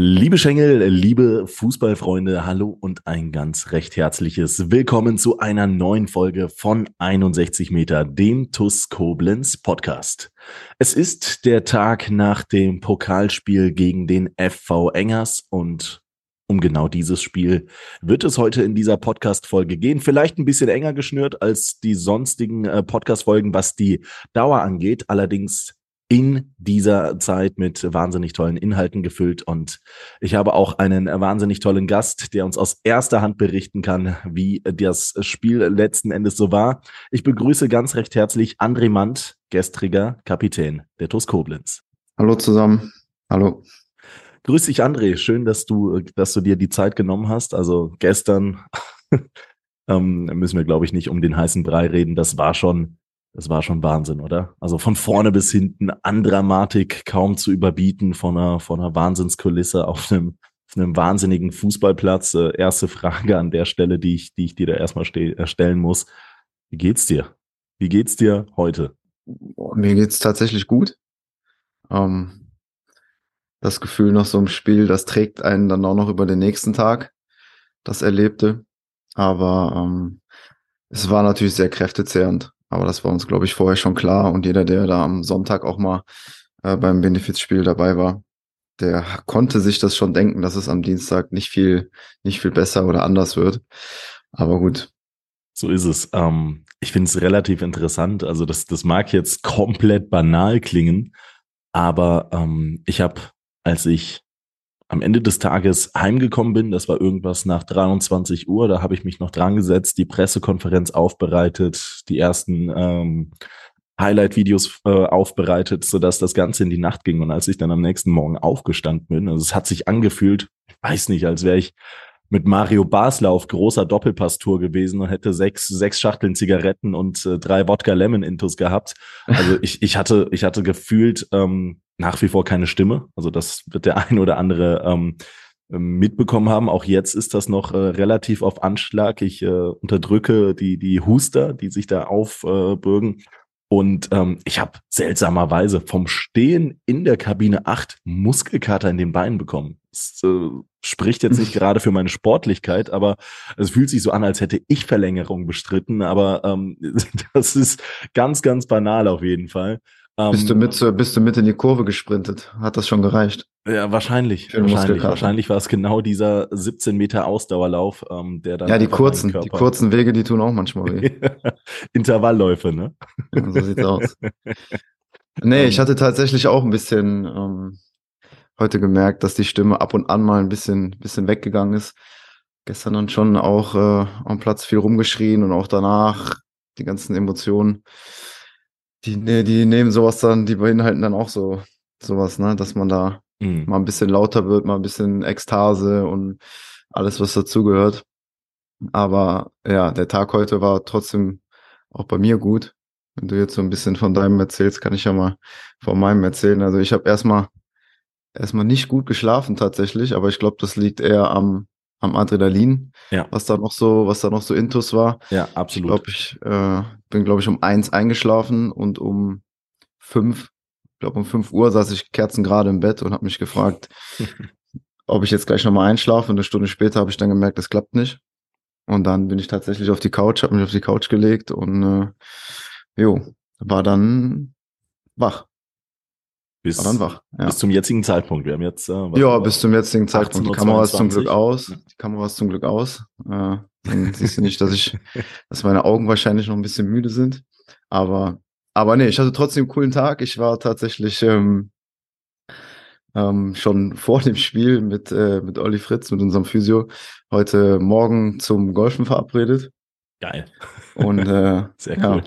Liebe Schengel, liebe Fußballfreunde, hallo und ein ganz recht herzliches Willkommen zu einer neuen Folge von 61 Meter, dem TUS Koblenz Podcast. Es ist der Tag nach dem Pokalspiel gegen den FV Engers und um genau dieses Spiel wird es heute in dieser Podcast-Folge gehen. Vielleicht ein bisschen enger geschnürt als die sonstigen äh, Podcast-Folgen, was die Dauer angeht. Allerdings in dieser Zeit mit wahnsinnig tollen Inhalten gefüllt. Und ich habe auch einen wahnsinnig tollen Gast, der uns aus erster Hand berichten kann, wie das Spiel letzten Endes so war. Ich begrüße ganz recht herzlich André Mandt, gestriger Kapitän der TuS Koblenz. Hallo zusammen. Hallo. Grüß dich, André. Schön, dass du, dass du dir die Zeit genommen hast. Also gestern ähm, müssen wir, glaube ich, nicht um den heißen Brei reden. Das war schon das war schon Wahnsinn, oder? Also von vorne bis hinten an Dramatik kaum zu überbieten von einer, von einer Wahnsinnskulisse auf einem, auf einem wahnsinnigen Fußballplatz. Äh, erste Frage an der Stelle, die ich, die ich dir da erstmal äh, stellen muss. Wie geht's dir? Wie geht's dir heute? Mir geht's tatsächlich gut. Ähm, das Gefühl nach so einem Spiel, das trägt einen dann auch noch über den nächsten Tag, das Erlebte. Aber ähm, es war natürlich sehr kräftezehrend. Aber das war uns, glaube ich, vorher schon klar. Und jeder, der da am Sonntag auch mal äh, beim Benefizspiel dabei war, der konnte sich das schon denken, dass es am Dienstag nicht viel, nicht viel besser oder anders wird. Aber gut. So ist es. Ähm, ich finde es relativ interessant. Also das, das mag jetzt komplett banal klingen, aber ähm, ich habe, als ich am Ende des Tages heimgekommen bin, das war irgendwas nach 23 Uhr, da habe ich mich noch dran gesetzt, die Pressekonferenz aufbereitet, die ersten ähm, Highlight-Videos äh, aufbereitet, sodass das Ganze in die Nacht ging. Und als ich dann am nächsten Morgen aufgestanden bin, also es hat sich angefühlt, ich weiß nicht, als wäre ich mit Mario Basler auf großer Doppelpasstour gewesen und hätte sechs, sechs Schachteln Zigaretten und äh, drei Wodka Lemon Intus gehabt. Also ich, ich hatte, ich hatte gefühlt ähm, nach wie vor keine Stimme. Also das wird der ein oder andere ähm, mitbekommen haben. Auch jetzt ist das noch äh, relativ auf Anschlag. Ich äh, unterdrücke die, die Huster, die sich da aufbürgen. Und ähm, ich habe seltsamerweise vom Stehen in der Kabine 8 Muskelkater in den Beinen bekommen. Das äh, spricht jetzt nicht gerade für meine Sportlichkeit, aber es fühlt sich so an, als hätte ich Verlängerung bestritten. Aber ähm, das ist ganz, ganz banal auf jeden Fall. Ähm, bist, du mit, bist du mit in die Kurve gesprintet? Hat das schon gereicht? Ja, wahrscheinlich. Wahrscheinlich, wahrscheinlich war es genau dieser 17 Meter Ausdauerlauf, ähm, der dann. Ja, die kurzen, die kurzen Wege, die tun auch manchmal weh. Intervallläufe, ne? Ja, so sieht's aus. Nee, ich ähm. hatte tatsächlich auch ein bisschen ähm, heute gemerkt, dass die Stimme ab und an mal ein bisschen, bisschen weggegangen ist. Gestern dann schon auch äh, am Platz viel rumgeschrien und auch danach die ganzen Emotionen die, nee, die nehmen sowas dann, die beinhalten dann auch so sowas, ne, dass man da mhm. mal ein bisschen lauter wird, mal ein bisschen Ekstase und alles, was dazugehört. Aber ja, der Tag heute war trotzdem auch bei mir gut. Wenn du jetzt so ein bisschen von deinem erzählst, kann ich ja mal von meinem erzählen. Also ich habe erstmal erstmal nicht gut geschlafen tatsächlich, aber ich glaube, das liegt eher am am Adrenalin, ja. was da noch so, was da noch so Intus war. Ja, absolut. Ich glaube, ich äh, bin, glaube ich, um eins eingeschlafen und um fünf, glaube um fünf Uhr saß ich kerzengerade im Bett und habe mich gefragt, ob ich jetzt gleich nochmal einschlafe. Und eine Stunde später habe ich dann gemerkt, das klappt nicht. Und dann bin ich tatsächlich auf die Couch, habe mich auf die Couch gelegt und äh, jo, war dann wach. Bis, dann wach. Ja. bis zum jetzigen Zeitpunkt. Wir haben jetzt. Äh, ja, bis zum jetzigen Zeitpunkt. Die Kamera ist zum Glück aus. Die Kamera ist zum Glück aus. Äh, dann siehst du nicht, dass ich, dass meine Augen wahrscheinlich noch ein bisschen müde sind. Aber, aber nee, ich hatte trotzdem einen coolen Tag. Ich war tatsächlich ähm, ähm, schon vor dem Spiel mit, äh, mit Olli Fritz, mit unserem Physio, heute Morgen zum Golfen verabredet. Geil. Und äh, Sehr cool.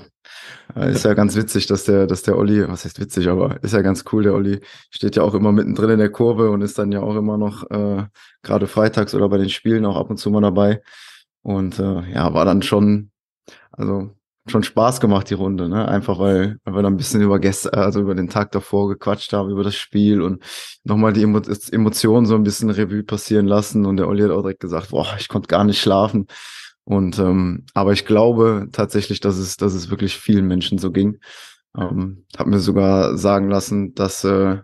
Ja, ist ja ganz witzig, dass der, dass der Olli, was heißt witzig, aber ist ja ganz cool, der Olli steht ja auch immer mittendrin in der Kurve und ist dann ja auch immer noch äh, gerade freitags oder bei den Spielen auch ab und zu mal dabei. Und äh, ja, war dann schon, also schon Spaß gemacht, die Runde, ne? Einfach weil, weil wir dann ein bisschen über Gäste, also über den Tag davor gequatscht haben, über das Spiel und nochmal die Emo Emotionen so ein bisschen Revue passieren lassen. Und der Olli hat auch direkt gesagt, boah, ich konnte gar nicht schlafen. Und ähm, aber ich glaube tatsächlich, dass es, dass es wirklich vielen Menschen so ging. Ähm, hab mir sogar sagen lassen, dass äh,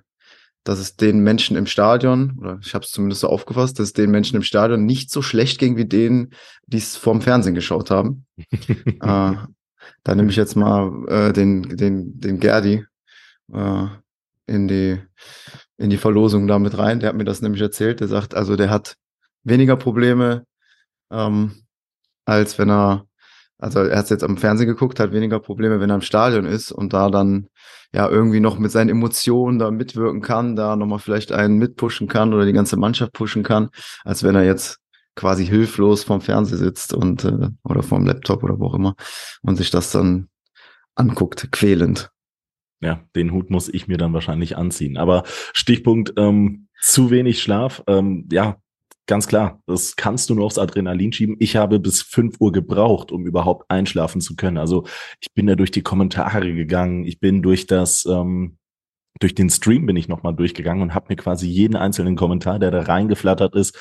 dass es den Menschen im Stadion, oder ich habe es zumindest so aufgefasst, dass es den Menschen im Stadion nicht so schlecht ging wie denen, die es vorm Fernsehen geschaut haben. äh, da nehme ich jetzt mal äh, den, den, den Gerdi äh, in, die, in die Verlosung da mit rein. Der hat mir das nämlich erzählt. Der sagt, also der hat weniger Probleme, ähm, als wenn er, also er hat jetzt am Fernsehen geguckt, hat weniger Probleme, wenn er im Stadion ist und da dann ja irgendwie noch mit seinen Emotionen da mitwirken kann, da nochmal vielleicht einen mitpushen kann oder die ganze Mannschaft pushen kann, als wenn er jetzt quasi hilflos vorm Fernseher sitzt und äh, oder vorm Laptop oder wo auch immer und sich das dann anguckt, quälend. Ja, den Hut muss ich mir dann wahrscheinlich anziehen. Aber Stichpunkt ähm, zu wenig Schlaf. Ähm, ja, ganz klar, das kannst du nur aufs Adrenalin schieben. Ich habe bis fünf Uhr gebraucht, um überhaupt einschlafen zu können. Also ich bin da durch die Kommentare gegangen. Ich bin durch das ähm, durch den Stream bin ich nochmal durchgegangen und habe mir quasi jeden einzelnen Kommentar, der da reingeflattert ist,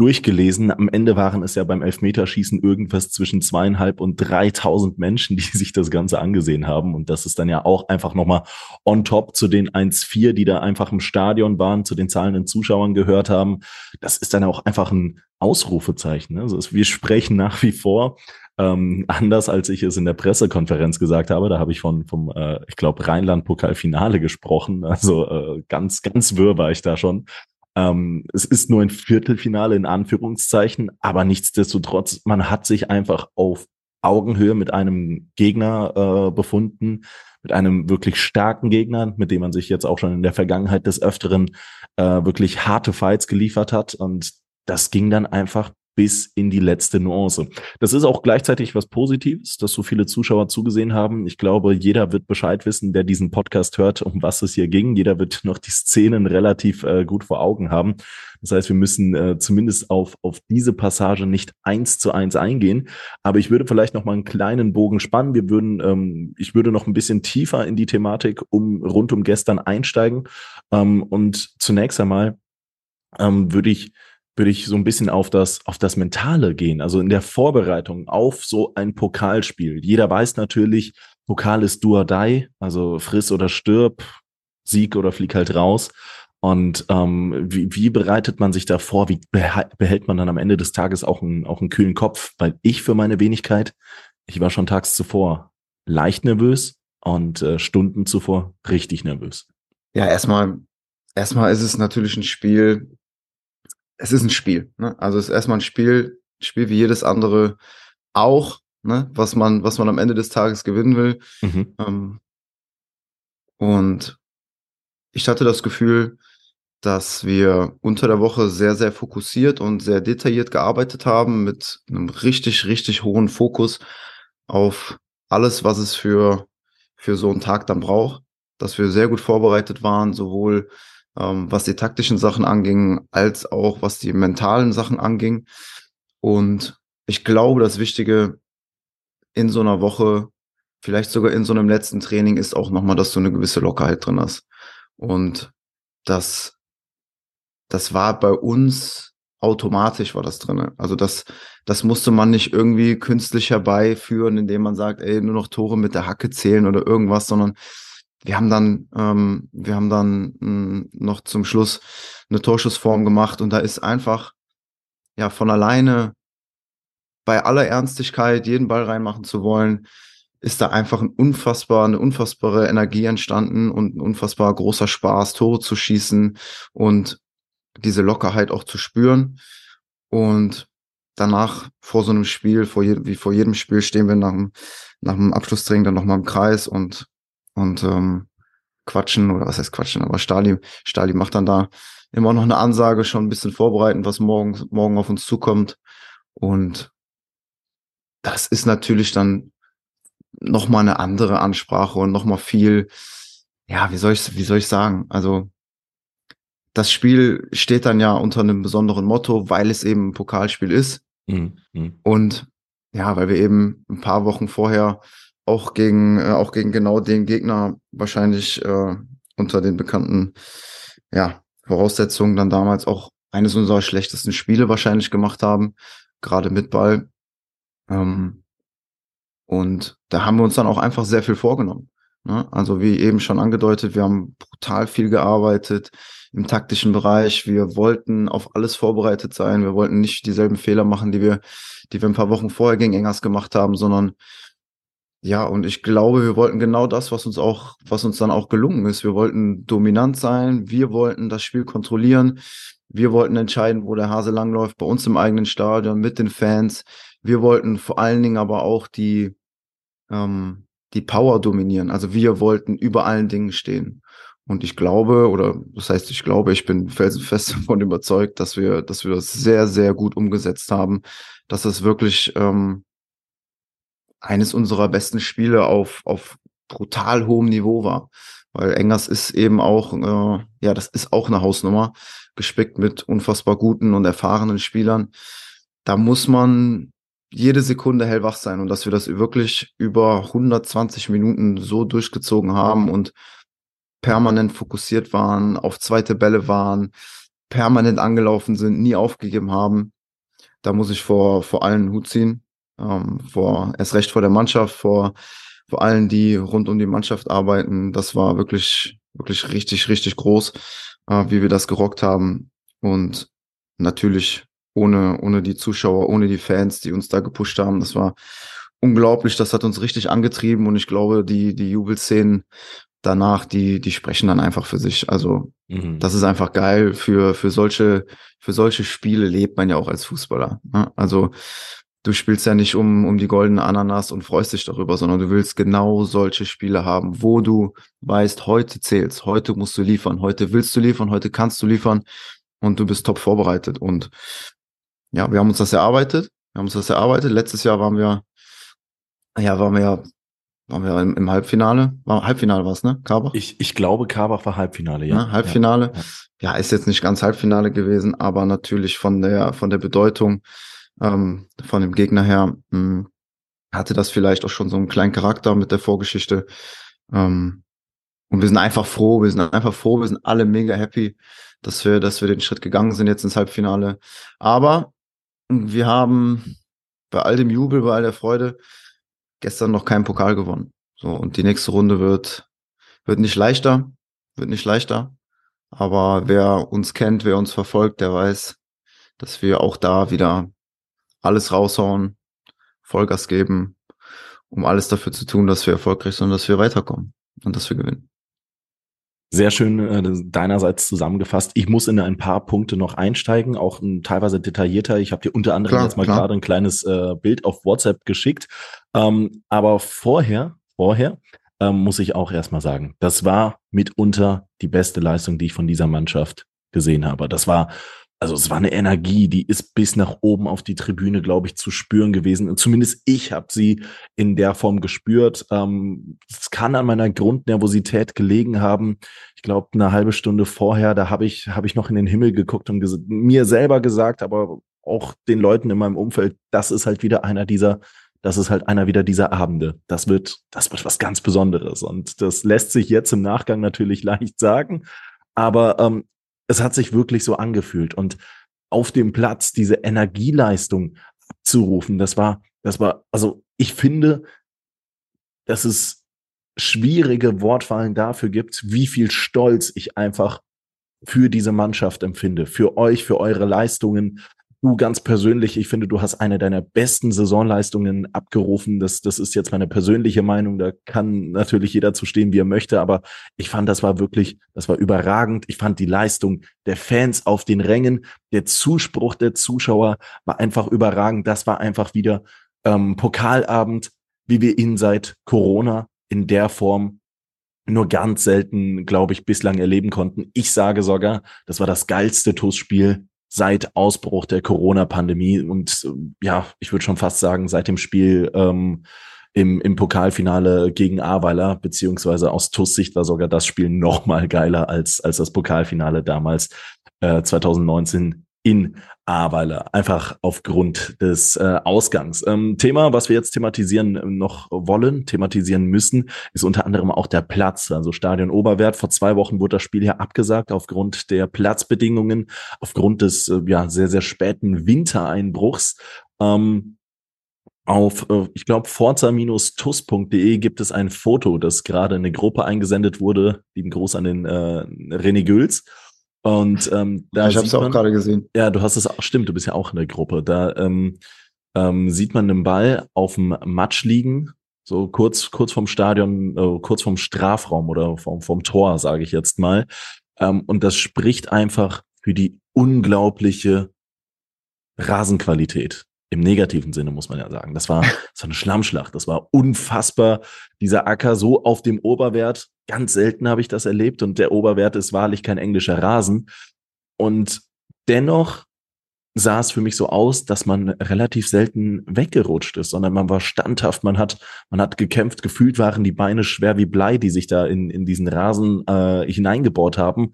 durchgelesen. Am Ende waren es ja beim Elfmeterschießen irgendwas zwischen zweieinhalb und dreitausend Menschen, die sich das Ganze angesehen haben. Und das ist dann ja auch einfach nochmal on top zu den 1,4, die da einfach im Stadion waren, zu den zahlenden Zuschauern gehört haben. Das ist dann auch einfach ein Ausrufezeichen. Also wir sprechen nach wie vor ähm, anders als ich es in der Pressekonferenz gesagt habe. Da habe ich von vom, äh, ich glaube, Rheinland-Pokalfinale gesprochen. Also äh, ganz, ganz wirr war ich da schon. Ähm, es ist nur ein Viertelfinale in Anführungszeichen, aber nichtsdestotrotz, man hat sich einfach auf Augenhöhe mit einem Gegner äh, befunden, mit einem wirklich starken Gegner, mit dem man sich jetzt auch schon in der Vergangenheit des Öfteren äh, wirklich harte Fights geliefert hat. Und das ging dann einfach bis in die letzte Nuance. Das ist auch gleichzeitig was Positives, dass so viele Zuschauer zugesehen haben. Ich glaube, jeder wird Bescheid wissen, der diesen Podcast hört, um was es hier ging. Jeder wird noch die Szenen relativ äh, gut vor Augen haben. Das heißt, wir müssen äh, zumindest auf, auf diese Passage nicht eins zu eins eingehen. Aber ich würde vielleicht noch mal einen kleinen Bogen spannen. Wir würden, ähm, ich würde noch ein bisschen tiefer in die Thematik um rund um gestern einsteigen. Ähm, und zunächst einmal ähm, würde ich würde ich so ein bisschen auf das, auf das Mentale gehen. Also in der Vorbereitung auf so ein Pokalspiel. Jeder weiß natürlich, Pokal ist do or also friss oder stirb, Sieg oder flieg halt raus. Und ähm, wie, wie bereitet man sich da vor? Wie behält man dann am Ende des Tages auch einen, auch einen kühlen Kopf? Weil ich für meine Wenigkeit, ich war schon tags zuvor leicht nervös und äh, Stunden zuvor richtig nervös. Ja, erstmal, erstmal ist es natürlich ein Spiel, es ist ein Spiel. Ne? Also es ist erstmal ein Spiel, Spiel wie jedes andere auch, ne? was man, was man am Ende des Tages gewinnen will. Mhm. Ähm, und ich hatte das Gefühl, dass wir unter der Woche sehr, sehr fokussiert und sehr detailliert gearbeitet haben mit einem richtig, richtig hohen Fokus auf alles, was es für, für so einen Tag dann braucht, dass wir sehr gut vorbereitet waren, sowohl ähm, was die taktischen Sachen anging, als auch was die mentalen Sachen anging. Und ich glaube, das Wichtige in so einer Woche, vielleicht sogar in so einem letzten Training, ist auch nochmal, dass du eine gewisse Lockerheit drin hast. Und das, das war bei uns automatisch war das drinne. Also das, das musste man nicht irgendwie künstlich herbeiführen, indem man sagt, ey, nur noch Tore mit der Hacke zählen oder irgendwas, sondern wir haben dann, ähm, wir haben dann mh, hm, noch zum Schluss eine Torschussform gemacht und da ist einfach ja von alleine bei aller Ernstigkeit jeden Ball reinmachen zu wollen, ist da einfach ein unfassbar, eine unfassbare Energie entstanden und ein unfassbar großer Spaß, Tore zu schießen und diese Lockerheit auch zu spüren. Und danach vor so einem Spiel, vor je, wie vor jedem Spiel stehen wir nach dem, nach dem Abschlusstraining dann nochmal im Kreis und und ähm, quatschen oder was heißt quatschen, aber Stali, Stali macht dann da immer noch eine Ansage, schon ein bisschen vorbereiten, was morgen, morgen auf uns zukommt. Und das ist natürlich dann nochmal eine andere Ansprache und nochmal viel, ja, wie soll ich, wie soll ich sagen? Also, das Spiel steht dann ja unter einem besonderen Motto, weil es eben ein Pokalspiel ist. Mhm. mhm. Und ja, weil wir eben ein paar Wochen vorher auch gegen, äh, auch gegen genau den Gegner wahrscheinlich äh, unter den bekannten ja, Voraussetzungen dann damals auch eines unserer schlechtesten Spiele wahrscheinlich gemacht haben, gerade mit Ball. Ähm, und da haben wir uns dann auch einfach sehr viel vorgenommen. Ne? Also wie eben schon angedeutet, wir haben brutal viel gearbeitet im taktischen Bereich. Wir wollten auf alles vorbereitet sein. Wir wollten nicht dieselben Fehler machen, die wir, die wir ein paar Wochen vorher gegen Engers gemacht haben, sondern ja, und ich glaube, wir wollten genau das, was uns auch, was uns dann auch gelungen ist. Wir wollten dominant sein. Wir wollten das Spiel kontrollieren. Wir wollten entscheiden, wo der Hase langläuft, bei uns im eigenen Stadion, mit den Fans. Wir wollten vor allen Dingen aber auch die, ähm, die Power dominieren. Also wir wollten über allen Dingen stehen. Und ich glaube, oder das heißt, ich glaube, ich bin felsenfest davon überzeugt, dass wir, dass wir das sehr, sehr gut umgesetzt haben, dass es wirklich ähm, eines unserer besten Spiele auf, auf brutal hohem Niveau war. Weil Engers ist eben auch, äh, ja, das ist auch eine Hausnummer, gespickt mit unfassbar guten und erfahrenen Spielern. Da muss man jede Sekunde hellwach sein und dass wir das wirklich über 120 Minuten so durchgezogen haben und permanent fokussiert waren, auf zweite Bälle waren, permanent angelaufen sind, nie aufgegeben haben. Da muss ich vor, vor allen Hut ziehen. Ähm, vor, erst recht vor der Mannschaft, vor, vor allen, die rund um die Mannschaft arbeiten. Das war wirklich, wirklich richtig, richtig groß, äh, wie wir das gerockt haben. Und natürlich ohne, ohne die Zuschauer, ohne die Fans, die uns da gepusht haben. Das war unglaublich. Das hat uns richtig angetrieben. Und ich glaube, die, die Jubelszenen danach, die, die sprechen dann einfach für sich. Also mhm. das ist einfach geil. Für, für solche, für solche Spiele lebt man ja auch als Fußballer. Ne? Also du spielst ja nicht um, um die goldene Ananas und freust dich darüber, sondern du willst genau solche Spiele haben, wo du weißt, heute zählt's, heute musst du liefern, heute willst du liefern, heute kannst du liefern und du bist top vorbereitet. Und ja, wir haben uns das erarbeitet. Wir haben uns das erarbeitet. Letztes Jahr waren wir, ja, waren wir ja waren wir im, im Halbfinale? War, Halbfinale war es, ne? Karbach? Ich, ich glaube, Karbach war Halbfinale, ja. ja Halbfinale. Ja. ja. ist jetzt nicht ganz Halbfinale gewesen, aber natürlich von der, von der Bedeutung ähm, von dem Gegner her mh, hm, hatte das vielleicht auch schon so einen kleinen Charakter mit der Vorgeschichte. Ähm, und wir sind einfach froh, wir sind einfach froh, wir sind alle mega happy, dass wir, dass wir den Schritt gegangen sind jetzt ins Halbfinale. Aber wir haben bei all dem Jubel, bei all der Freude, gestern noch keinen Pokal gewonnen. So, und die nächste Runde wird, wird nicht leichter, wird nicht leichter. Aber wer uns kennt, wer uns verfolgt, der weiß, dass wir auch da wieder alles raushauen, Vollgas geben, um alles dafür zu tun, dass wir erfolgreich sind und dass wir weiterkommen und dass wir gewinnen. Sehr schön äh, deinerseits zusammengefasst. Ich muss in ein paar Punkte noch einsteigen, auch ein, teilweise detaillierter. Ich habe dir unter anderem klar, jetzt mal gerade ein kleines äh, Bild auf WhatsApp geschickt. Ähm, aber vorher, vorher ähm, muss ich auch erstmal sagen, das war mitunter die beste Leistung, die ich von dieser Mannschaft gesehen habe. Das war also es war eine Energie, die ist bis nach oben auf die Tribüne, glaube ich, zu spüren gewesen. Und zumindest ich habe sie in der Form gespürt. Ähm, es kann an meiner Grundnervosität gelegen haben. Ich glaube, eine halbe Stunde vorher, da habe ich, hab ich noch in den Himmel geguckt und mir selber gesagt, aber auch den Leuten in meinem Umfeld, das ist halt wieder einer dieser, das ist halt einer wieder dieser Abende. Das wird, das wird was ganz Besonderes. Und das lässt sich jetzt im Nachgang natürlich leicht sagen. Aber ähm, es hat sich wirklich so angefühlt. Und auf dem Platz diese Energieleistung abzurufen, das war, das war, also ich finde, dass es schwierige Wortwahlen dafür gibt, wie viel Stolz ich einfach für diese Mannschaft empfinde, für euch, für eure Leistungen, du ganz persönlich, ich finde, du hast eine deiner besten Saisonleistungen abgerufen. Das, das ist jetzt meine persönliche Meinung. Da kann natürlich jeder zu stehen, wie er möchte. Aber ich fand, das war wirklich, das war überragend. Ich fand die Leistung der Fans auf den Rängen, der Zuspruch der Zuschauer war einfach überragend. Das war einfach wieder ähm, Pokalabend, wie wir ihn seit Corona in der Form nur ganz selten, glaube ich, bislang erleben konnten. Ich sage sogar, das war das geilste TUS-Spiel seit Ausbruch der Corona-Pandemie und ja, ich würde schon fast sagen, seit dem Spiel ähm, im, im Pokalfinale gegen Aweiler, beziehungsweise aus TUS Sicht war sogar das Spiel noch mal geiler als, als das Pokalfinale damals äh, 2019 in Aweiler, einfach aufgrund des äh, Ausgangs. Ähm, Thema, was wir jetzt thematisieren äh, noch wollen, thematisieren müssen, ist unter anderem auch der Platz. Also Stadion Oberwert. Vor zwei Wochen wurde das Spiel hier abgesagt aufgrund der Platzbedingungen, aufgrund des äh, ja sehr, sehr späten Wintereinbruchs. Ähm, auf, äh, ich glaube, forza-tus.de gibt es ein Foto, das gerade in eine Gruppe eingesendet wurde. Lieben Gruß an den äh, René Güls. Und ähm, da ich habe es auch gerade gesehen. Ja, du hast es auch, stimmt, du bist ja auch in der Gruppe. Da ähm, ähm, sieht man den Ball auf dem Matsch liegen, so kurz kurz vom Stadion, äh, kurz vom Strafraum oder vom vom Tor, sage ich jetzt mal. Ähm, und das spricht einfach für die unglaubliche Rasenqualität. Im negativen Sinne muss man ja sagen. Das war so eine Schlammschlacht. Das war unfassbar. Dieser Acker so auf dem Oberwert. Ganz selten habe ich das erlebt. Und der Oberwert ist wahrlich kein englischer Rasen. Und dennoch sah es für mich so aus, dass man relativ selten weggerutscht ist, sondern man war standhaft, man hat, man hat gekämpft, gefühlt waren die Beine schwer wie Blei, die sich da in, in diesen Rasen äh, hineingebohrt haben.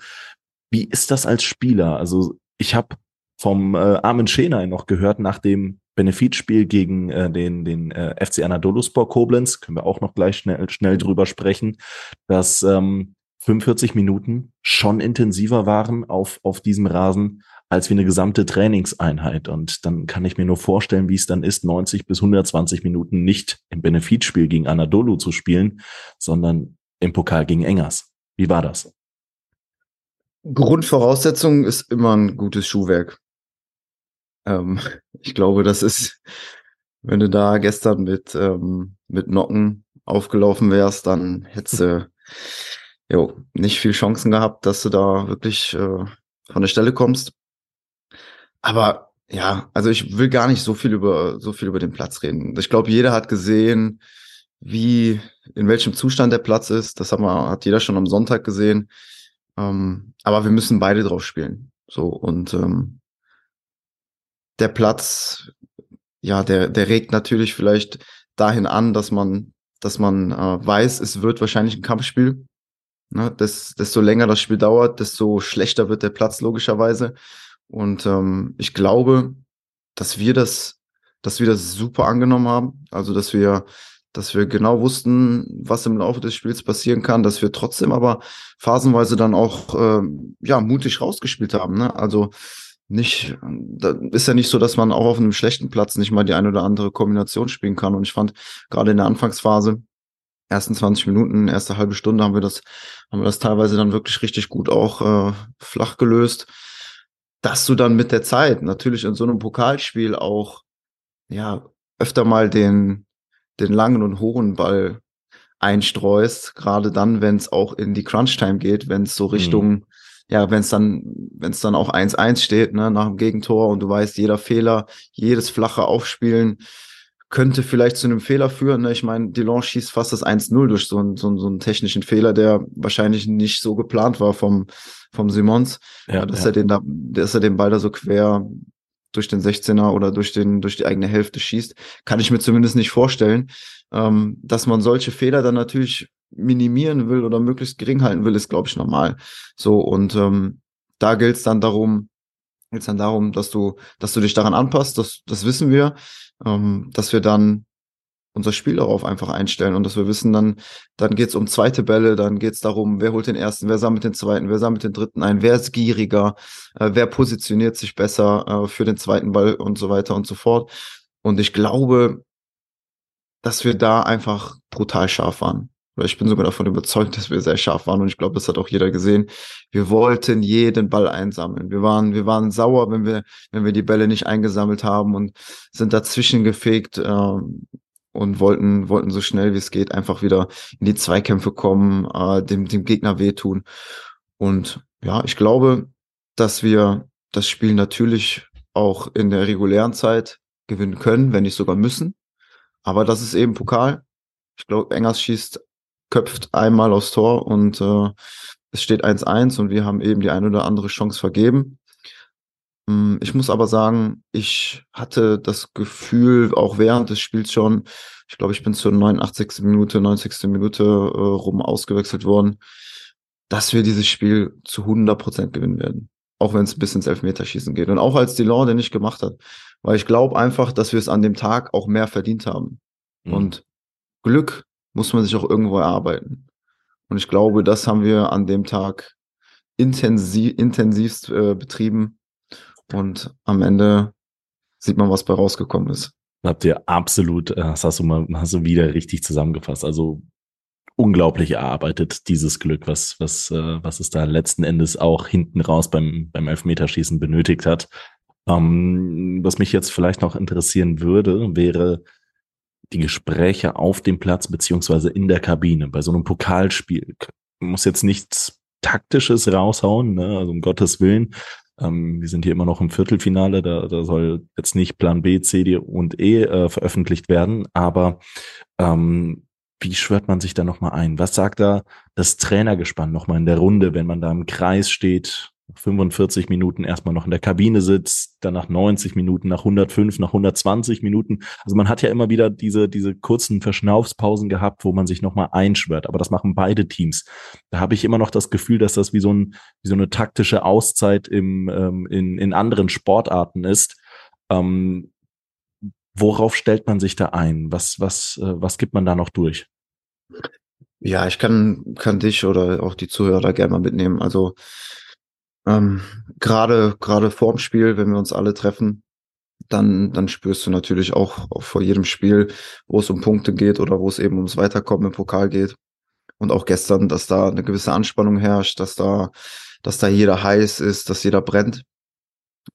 Wie ist das als Spieler? Also ich habe vom äh, Armin Schenay noch gehört nach dem Benefitspiel gegen äh, den, den äh, FC Anadoluspor Koblenz, können wir auch noch gleich schnell, schnell drüber sprechen, dass ähm, 45 Minuten schon intensiver waren auf, auf diesem Rasen als wie eine gesamte Trainingseinheit. Und dann kann ich mir nur vorstellen, wie es dann ist, 90 bis 120 Minuten nicht im Benefitspiel gegen Anadolu zu spielen, sondern im Pokal gegen Engers. Wie war das? Grundvoraussetzung ist immer ein gutes Schuhwerk. Ähm, ich glaube, das ist, wenn du da gestern mit, ähm, mit Nocken aufgelaufen wärst, dann hättest du jo, nicht viel Chancen gehabt, dass du da wirklich äh, von der Stelle kommst. Aber ja, also ich will gar nicht so viel über so viel über den Platz reden. Ich glaube, jeder hat gesehen, wie in welchem Zustand der Platz ist. Das hat, man, hat jeder schon am Sonntag gesehen. Ähm, aber wir müssen beide drauf spielen. So und ähm, der Platz, ja, der, der regt natürlich vielleicht dahin an, dass man, dass man äh, weiß, es wird wahrscheinlich ein Kampfspiel. Ne? Des, desto länger das Spiel dauert, desto schlechter wird der Platz logischerweise. Und ähm, ich glaube, dass wir das, dass wir das super angenommen haben. Also dass wir, dass wir genau wussten, was im Laufe des Spiels passieren kann, dass wir trotzdem aber phasenweise dann auch äh, ja mutig rausgespielt haben. Ne? Also nicht, da ist ja nicht so, dass man auch auf einem schlechten Platz nicht mal die eine oder andere Kombination spielen kann. Und ich fand gerade in der Anfangsphase, ersten 20 Minuten, erste halbe Stunde haben wir das, haben wir das teilweise dann wirklich richtig gut auch äh, flach gelöst. Dass du dann mit der Zeit natürlich in so einem Pokalspiel auch, ja, öfter mal den, den langen und hohen Ball einstreust, gerade dann, wenn es auch in die Crunch-Time geht, wenn es so mhm. Richtung mhm ja, wenn es dann, wenn es dann auch 1-1 steht, ne, nach dem Gegentor und du weißt, jeder Fehler, jedes flache Aufspielen könnte vielleicht zu einem Fehler führen. Ne? Ich meine, Delon schießt fast das 1-0 durch so einen, so, so einen technischen Fehler, der wahrscheinlich nicht so geplant war vom, vom Simons, ja, dass ja. er den da, dass er den Ball da so quer durch den 16er oder durch den, durch die eigene Hälfte schießt, kann ich mir zumindest nicht vorstellen. Ähm, dass man solche Fehler dann natürlich minimieren will oder möglichst gering halten will, ist, glaube ich, normal. So, und ähm, da gilt es dann darum, geht's dann darum, dass du, dass du dich daran anpasst, das, das wissen wir, ähm, dass wir dann unser Spiel darauf einfach einstellen und dass wir wissen, dann, dann geht's um zweite Bälle, dann geht's darum, wer holt den ersten, wer sammelt den zweiten, wer sammelt den dritten ein, wer ist gieriger, äh, wer positioniert sich besser äh, für den zweiten Ball und so weiter und so fort. Und ich glaube, dass wir da einfach brutal scharf waren. Oder ich bin sogar davon überzeugt, dass wir sehr scharf waren und ich glaube, das hat auch jeder gesehen. Wir wollten jeden Ball einsammeln. Wir waren, wir waren sauer, wenn wir, wenn wir die Bälle nicht eingesammelt haben und sind dazwischen gefegt äh, und wollten, wollten so schnell wie es geht einfach wieder in die Zweikämpfe kommen, äh, dem, dem Gegner wehtun. Und ja, ich glaube, dass wir das Spiel natürlich auch in der regulären Zeit gewinnen können, wenn nicht sogar müssen. Aber das ist eben Pokal. Ich glaube, Engers schießt köpft einmal aufs Tor und äh, es steht 1-1 und wir haben eben die eine oder andere Chance vergeben. Mm, ich muss aber sagen, ich hatte das Gefühl, auch während des Spiels schon, ich glaube, ich bin zur 89. Minute, 90. Minute äh, rum ausgewechselt worden, dass wir dieses Spiel zu 100 Prozent gewinnen werden. Auch wenn es bis ins Elfmeterschießen geht. Und auch als die Law den nicht gemacht hat. Weil ich glaube einfach, dass wir es an dem Tag auch mehr verdient haben. Mhm. Und Glück muss man sich auch irgendwo erarbeiten. Und ich glaube, das haben wir an dem Tag intensiv, intensivst äh, betrieben. Und am Ende sieht man, was bei rausgekommen ist. Habt ihr absolut, äh, das hast du mal, hast du wieder richtig zusammengefasst. Also unglaublich erarbeitet, dieses Glück, was, was, äh, was es da letzten Endes auch hinten raus beim, beim Elfmeterschießen benötigt hat. Ähm, was mich jetzt vielleicht noch interessieren würde, wäre die Gespräche auf dem Platz beziehungsweise in der Kabine bei so einem Pokalspiel. Muss jetzt nichts Taktisches raushauen, ne? also um Gottes Willen. Ähm, wir sind hier immer noch im Viertelfinale, da, da soll jetzt nicht Plan B, C, D und E äh, veröffentlicht werden, aber ähm, wie schwört man sich da nochmal ein? Was sagt da das Trainergespann nochmal in der Runde, wenn man da im Kreis steht, 45 Minuten erstmal noch in der Kabine sitzt, dann nach 90 Minuten, nach 105, nach 120 Minuten. Also man hat ja immer wieder diese, diese kurzen Verschnaufspausen gehabt, wo man sich nochmal einschwört. Aber das machen beide Teams. Da habe ich immer noch das Gefühl, dass das wie so, ein, wie so eine taktische Auszeit im, ähm, in, in anderen Sportarten ist. Ähm, Worauf stellt man sich da ein? Was, was, äh, was gibt man da noch durch? Ja, ich kann, kann dich oder auch die Zuhörer gerne mal mitnehmen. Also ähm, gerade gerade vorm Spiel, wenn wir uns alle treffen, dann dann spürst du natürlich auch, auch vor jedem Spiel, wo es um Punkte geht oder wo es eben ums Weiterkommen im Pokal geht. Und auch gestern, dass da eine gewisse Anspannung herrscht, dass da dass da jeder heiß ist, dass jeder brennt.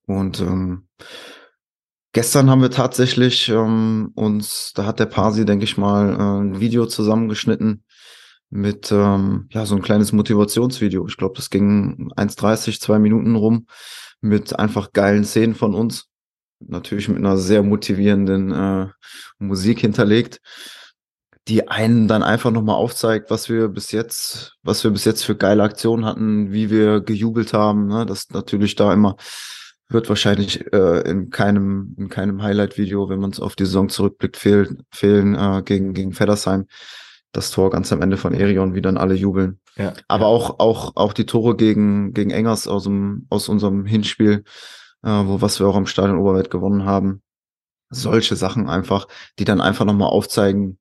Und ähm, Gestern haben wir tatsächlich ähm, uns, da hat der Pasi, denke ich mal, äh, ein Video zusammengeschnitten mit ähm, ja so ein kleines Motivationsvideo. Ich glaube, das ging 1,30, zwei Minuten rum mit einfach geilen Szenen von uns. Natürlich mit einer sehr motivierenden äh, Musik hinterlegt, die einen dann einfach nochmal aufzeigt, was wir bis jetzt, was wir bis jetzt für geile Aktionen hatten, wie wir gejubelt haben. Ne? Das natürlich da immer wird wahrscheinlich äh, in keinem, in keinem Highlight-Video, wenn man es auf die Saison zurückblickt, fehlen, fehlen äh, gegen, gegen Feddersheim. Das Tor ganz am Ende von Erion, wie dann alle jubeln. Ja, Aber auch, auch, auch die Tore gegen, gegen Engers aus, dem, aus unserem Hinspiel, äh, wo was wir auch am Stadion Oberwelt gewonnen haben. Solche Sachen einfach, die dann einfach nochmal aufzeigen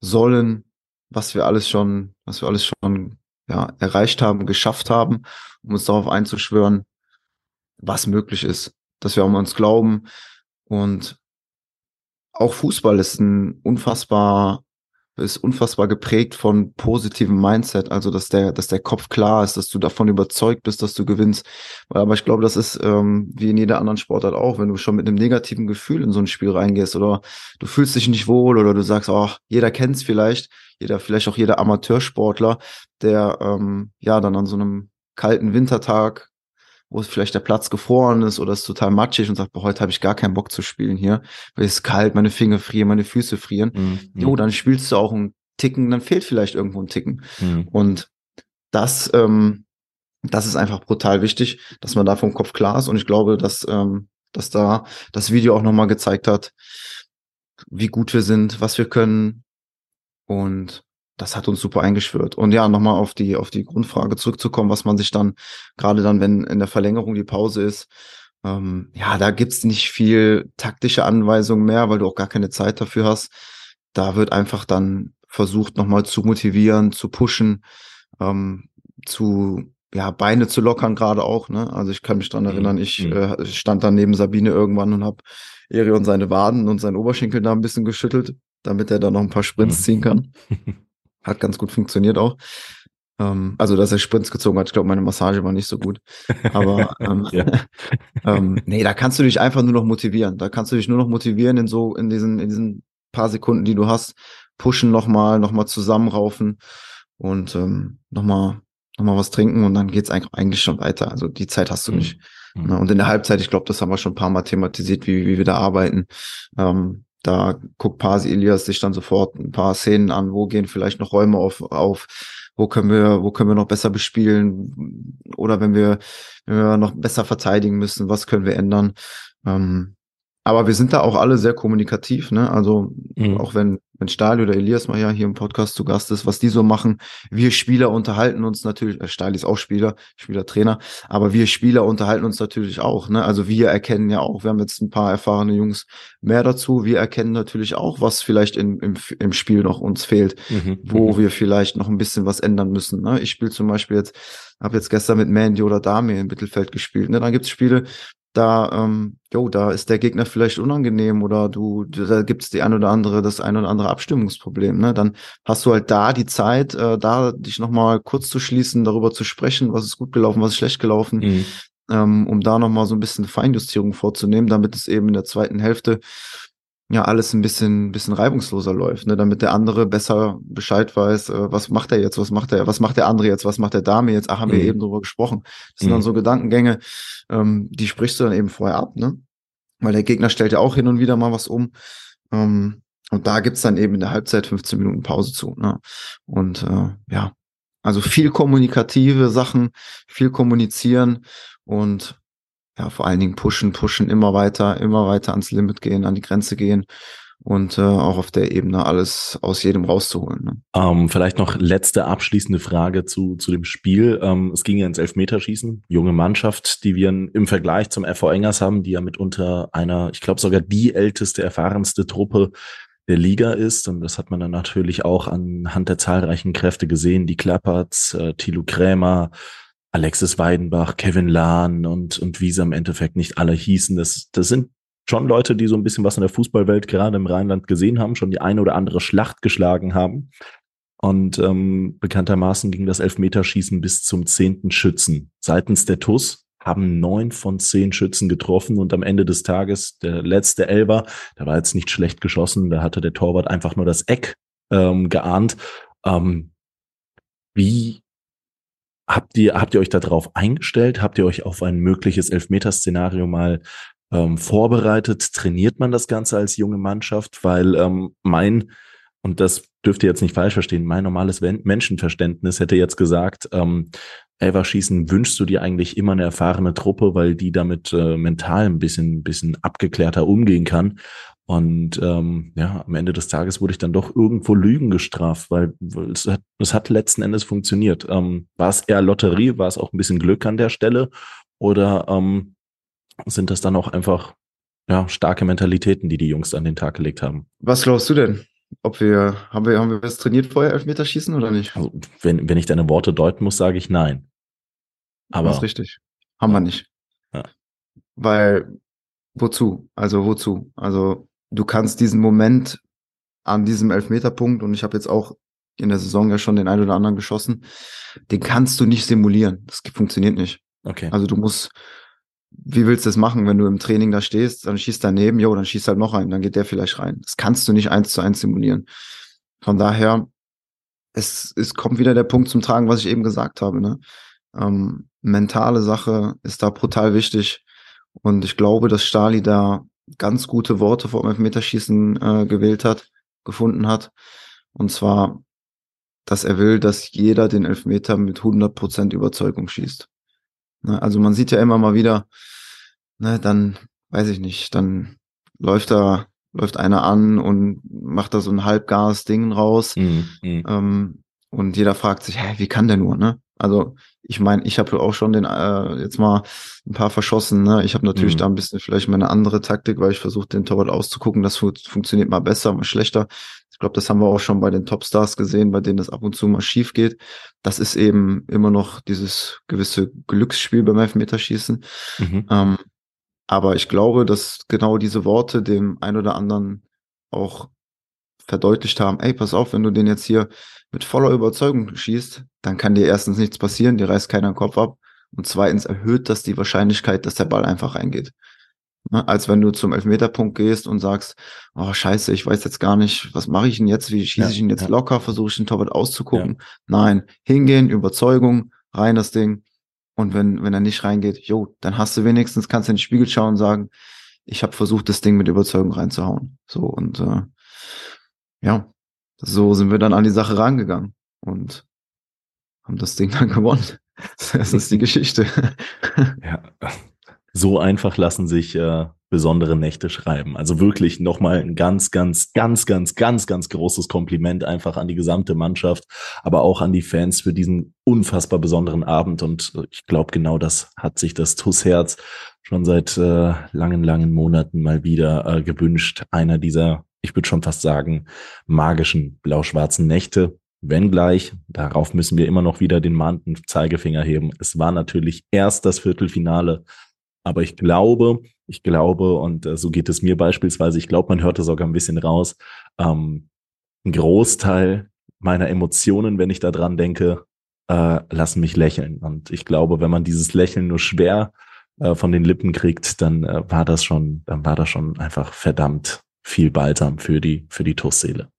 sollen, was wir alles schon, was wir alles schon ja, erreicht haben, geschafft haben, um uns darauf einzuschwören, was möglich ist, dass wir an uns glauben. Und auch Fußball ist ein unfassbar, ist unfassbar geprägt von positivem Mindset, also dass der, dass der Kopf klar ist, dass du davon überzeugt bist, dass du gewinnst. Aber ich glaube, das ist ähm, wie in jeder anderen Sportart auch, wenn du schon mit einem negativen Gefühl in so ein Spiel reingehst oder du fühlst dich nicht wohl oder du sagst, ach, jeder kennt's vielleicht, jeder, vielleicht auch jeder Amateursportler, der ähm, ja dann an so einem kalten Wintertag wo es vielleicht der Platz gefroren ist oder es total matschig und sagt, boah, heute habe ich gar keinen Bock zu spielen hier, weil es ist kalt, meine Finger frieren, meine Füße frieren. Mhm. Jo, dann spielst du auch einen Ticken, dann fehlt vielleicht irgendwo ein Ticken. Mhm. Und das, ähm, das ist einfach brutal wichtig, dass man da vom Kopf klar ist. Und ich glaube, dass, ähm, dass da das Video auch nochmal gezeigt hat, wie gut wir sind, was wir können. Und das hat uns super eingeschwört. Und ja, nochmal auf die, auf die Grundfrage zurückzukommen, was man sich dann, gerade dann, wenn in der Verlängerung die Pause ist, ähm, ja, da gibt's nicht viel taktische Anweisungen mehr, weil du auch gar keine Zeit dafür hast. Da wird einfach dann versucht, nochmal zu motivieren, zu pushen, ähm, zu ja, Beine zu lockern gerade auch. Ne? Also ich kann mich dran mhm. erinnern, ich mhm. äh, stand dann neben Sabine irgendwann und habe Erion seine Waden und seinen Oberschenkel da ein bisschen geschüttelt, damit er da noch ein paar Sprints mhm. ziehen kann. Hat ganz gut funktioniert auch. Ähm, also, dass er Sprints gezogen hat. Ich glaube, meine Massage war nicht so gut. Aber ähm, ähm, nee, da kannst du dich einfach nur noch motivieren. Da kannst du dich nur noch motivieren in so, in diesen, in diesen paar Sekunden, die du hast. Pushen nochmal, nochmal zusammenraufen und ähm, nochmal nochmal was trinken und dann geht's eigentlich schon weiter. Also die Zeit hast du mhm. nicht. Mhm. Und in der Halbzeit, ich glaube, das haben wir schon ein paar Mal thematisiert, wie, wie wir da arbeiten. Ähm, da guckt Pasi Elias sich dann sofort ein paar Szenen an, wo gehen vielleicht noch Räume auf, auf wo können wir, wo können wir noch besser bespielen oder wenn wir, wenn wir noch besser verteidigen müssen, was können wir ändern. Ähm, aber wir sind da auch alle sehr kommunikativ, ne? Also mhm. auch wenn, wenn Stahl oder Elias mal ja hier im Podcast zu Gast ist, was die so machen, wir Spieler unterhalten uns natürlich, äh, Stahl ist auch Spieler, Spieler, Trainer, aber wir Spieler unterhalten uns natürlich auch, ne? Also wir erkennen ja auch, wir haben jetzt ein paar erfahrene Jungs mehr dazu, wir erkennen natürlich auch, was vielleicht in, im, im Spiel noch uns fehlt, mhm. wo mhm. wir vielleicht noch ein bisschen was ändern müssen. Ne? Ich spiele zum Beispiel jetzt, habe jetzt gestern mit Mandy oder Dami im Mittelfeld gespielt. Ne? Dann gibt's Spiele, da, ähm, jo, da ist der Gegner vielleicht unangenehm oder du, da gibt es die ein oder andere, das ein oder andere Abstimmungsproblem. Ne? Dann hast du halt da die Zeit, äh, da dich nochmal kurz zu schließen, darüber zu sprechen, was ist gut gelaufen, was ist schlecht gelaufen, mhm. ähm, um da nochmal so ein bisschen Feinjustierung vorzunehmen, damit es eben in der zweiten Hälfte ja alles ein bisschen, bisschen reibungsloser läuft, ne? damit der andere besser Bescheid weiß, äh, was macht er jetzt, was macht er, was macht der andere jetzt, was macht der Dame jetzt, ach, haben mhm. wir eben drüber gesprochen. Das sind mhm. dann so Gedankengänge, ähm, die sprichst du dann eben vorher ab, ne? Weil der Gegner stellt ja auch hin und wieder mal was um. Ähm, und da gibt's dann eben in der Halbzeit 15 Minuten Pause zu. Ne? Und äh, ja, also viel kommunikative Sachen, viel kommunizieren und ja, vor allen Dingen pushen, pushen, immer weiter, immer weiter ans Limit gehen, an die Grenze gehen und äh, auch auf der Ebene alles aus jedem rauszuholen. Ne? Ähm, vielleicht noch letzte abschließende Frage zu, zu dem Spiel. Ähm, es ging ja ins Elfmeterschießen. Junge Mannschaft, die wir im Vergleich zum FV Engers haben, die ja mitunter einer, ich glaube sogar die älteste, erfahrenste Truppe der Liga ist. Und das hat man dann natürlich auch anhand der zahlreichen Kräfte gesehen. Die Klapperts, äh, Thilo Krämer, Alexis Weidenbach, Kevin Lahn und, und wie sie im Endeffekt nicht alle hießen. Das, das sind schon Leute, die so ein bisschen was in der Fußballwelt gerade im Rheinland gesehen haben, schon die eine oder andere Schlacht geschlagen haben. Und ähm, bekanntermaßen ging das Elfmeterschießen bis zum zehnten Schützen. Seitens der TUS haben neun von zehn Schützen getroffen und am Ende des Tages der letzte Elber, der war jetzt nicht schlecht geschossen, da hatte der Torwart einfach nur das Eck ähm, geahnt. Ähm, wie Habt ihr, habt ihr euch darauf eingestellt? Habt ihr euch auf ein mögliches Elfmeter-Szenario mal ähm, vorbereitet? Trainiert man das Ganze als junge Mannschaft? Weil ähm, mein, und das dürft ihr jetzt nicht falsch verstehen, mein normales Menschenverständnis hätte jetzt gesagt, ähm, Elverschießen wünschst du dir eigentlich immer eine erfahrene Truppe, weil die damit äh, mental ein bisschen, bisschen abgeklärter umgehen kann. Und ähm, ja, am Ende des Tages wurde ich dann doch irgendwo Lügen gestraft, weil es hat, es hat letzten Endes funktioniert. Ähm, war es eher Lotterie, war es auch ein bisschen Glück an der Stelle? Oder ähm, sind das dann auch einfach ja, starke Mentalitäten, die die Jungs an den Tag gelegt haben? Was glaubst du denn? Ob wir, haben wir, haben wir was trainiert vorher, Elfmeterschießen oder nicht? Also, wenn, wenn ich deine Worte deuten muss, sage ich nein. Aber. Das ist richtig. Haben wir nicht. Ja. Weil, wozu? Also, wozu? Also, du kannst diesen Moment an diesem Elfmeterpunkt, und ich habe jetzt auch in der Saison ja schon den einen oder anderen geschossen, den kannst du nicht simulieren. Das funktioniert nicht. Okay. Also du musst, wie willst du das machen, wenn du im Training da stehst, dann schießt daneben, jo, dann schießt halt noch ein, dann geht der vielleicht rein. Das kannst du nicht eins zu eins simulieren. Von daher, es, es kommt wieder der Punkt zum Tragen, was ich eben gesagt habe. Ne? Ähm, mentale Sache ist da brutal wichtig. Und ich glaube, dass Stali da ganz gute Worte vor dem Elfmeterschießen äh, gewählt hat, gefunden hat. Und zwar, dass er will, dass jeder den Elfmeter mit 100% Überzeugung schießt. Ne, also man sieht ja immer mal wieder, ne, dann, weiß ich nicht, dann läuft da, läuft einer an und macht da so ein Halbgas-Ding raus. Mhm. mhm. Ähm, und jeder fragt sich, hä, wie kann der nur, ne? Also ich meine, ich habe auch schon den äh, jetzt mal ein paar verschossen. Ne? Ich habe natürlich mhm. da ein bisschen vielleicht meine andere Taktik, weil ich versuche, den Torwart auszugucken. Das fu funktioniert mal besser, mal schlechter. Ich glaube, das haben wir auch schon bei den Topstars gesehen, bei denen das ab und zu mal schief geht. Das ist eben immer noch dieses gewisse Glücksspiel beim Elfmeterschießen. Mhm. Ähm, aber ich glaube, dass genau diese Worte dem ein oder anderen auch verdeutlicht haben, ey, pass auf, wenn du den jetzt hier mit voller Überzeugung schießt, dann kann dir erstens nichts passieren, dir reißt keiner den Kopf ab. Und zweitens erhöht das die Wahrscheinlichkeit, dass der Ball einfach reingeht. Ne? Als wenn du zum Elfmeterpunkt gehst und sagst, oh scheiße, ich weiß jetzt gar nicht, was mache ich denn jetzt, wie schieße ja, ich ihn jetzt ja. locker, versuche ich den Torwart auszugucken. Ja. Nein, hingehen, Überzeugung, rein das Ding. Und wenn, wenn er nicht reingeht, jo, dann hast du wenigstens, kannst du in den Spiegel schauen und sagen, ich habe versucht, das Ding mit Überzeugung reinzuhauen. So, und äh, ja, so sind wir dann an die Sache rangegangen. Und haben das Ding dann gewonnen. Das ist die Geschichte. Ja, so einfach lassen sich äh, besondere Nächte schreiben. Also wirklich nochmal ein ganz, ganz, ganz, ganz, ganz, ganz großes Kompliment einfach an die gesamte Mannschaft, aber auch an die Fans für diesen unfassbar besonderen Abend. Und ich glaube, genau das hat sich das TUS-Herz schon seit äh, langen, langen Monaten mal wieder äh, gewünscht. Einer dieser, ich würde schon fast sagen, magischen blau-schwarzen Nächte. Wenngleich, darauf müssen wir immer noch wieder den mahnten Zeigefinger heben. Es war natürlich erst das Viertelfinale, aber ich glaube, ich glaube, und äh, so geht es mir beispielsweise, ich glaube, man hört es sogar ein bisschen raus, ähm, ein Großteil meiner Emotionen, wenn ich da dran denke, äh, lassen mich lächeln. Und ich glaube, wenn man dieses Lächeln nur schwer äh, von den Lippen kriegt, dann äh, war das schon, dann war das schon einfach verdammt viel Balsam für die, für die Tussseele.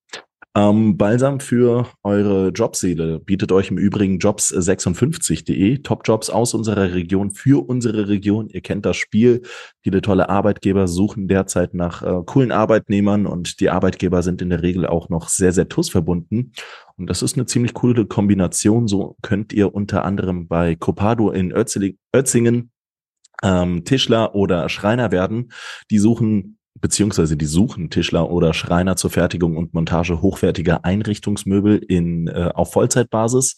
Ähm, Balsam für eure Jobseele bietet euch im Übrigen jobs56.de, Top-Jobs aus unserer Region für unsere Region. Ihr kennt das Spiel. Viele tolle Arbeitgeber suchen derzeit nach äh, coolen Arbeitnehmern und die Arbeitgeber sind in der Regel auch noch sehr, sehr TUS verbunden. Und das ist eine ziemlich coole Kombination. So könnt ihr unter anderem bei Copado in Ötzingen ähm, Tischler oder Schreiner werden. Die suchen beziehungsweise die suchen Tischler oder Schreiner zur Fertigung und Montage hochwertiger Einrichtungsmöbel in, äh, auf Vollzeitbasis.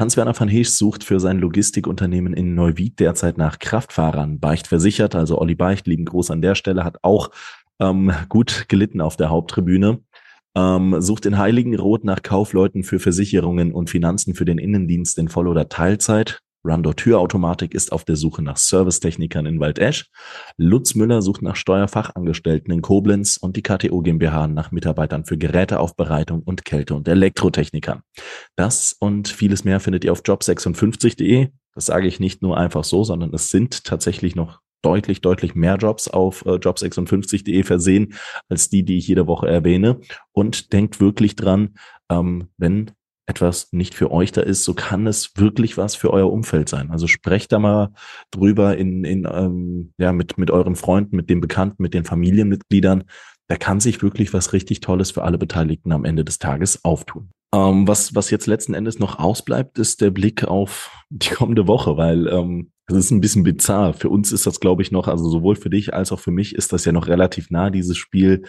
Hans-Werner van Heesch sucht für sein Logistikunternehmen in Neuwied derzeit nach Kraftfahrern. Beicht versichert, also Olli Beicht, lieben Gruß an der Stelle, hat auch ähm, gut gelitten auf der Haupttribüne. Ähm, sucht in Heiligenroth nach Kaufleuten für Versicherungen und Finanzen für den Innendienst in Voll- oder Teilzeit. Rundor Türautomatik ist auf der Suche nach Servicetechnikern in Waldesch. Lutz Müller sucht nach Steuerfachangestellten in Koblenz und die KTO GmbH nach Mitarbeitern für Geräteaufbereitung und Kälte- und Elektrotechnikern. Das und vieles mehr findet ihr auf job56.de. Das sage ich nicht nur einfach so, sondern es sind tatsächlich noch deutlich, deutlich mehr Jobs auf äh, job56.de versehen als die, die ich jede Woche erwähne. Und denkt wirklich dran, ähm, wenn etwas nicht für euch da ist, so kann es wirklich was für euer Umfeld sein. Also sprecht da mal drüber in, in ähm, ja, mit, mit euren Freunden, mit den Bekannten, mit den Familienmitgliedern. Da kann sich wirklich was richtig Tolles für alle Beteiligten am Ende des Tages auftun. Ähm, was, was jetzt letzten Endes noch ausbleibt, ist der Blick auf die kommende Woche, weil ähm, das ist ein bisschen bizarr. Für uns ist das, glaube ich, noch, also sowohl für dich als auch für mich ist das ja noch relativ nah, dieses Spiel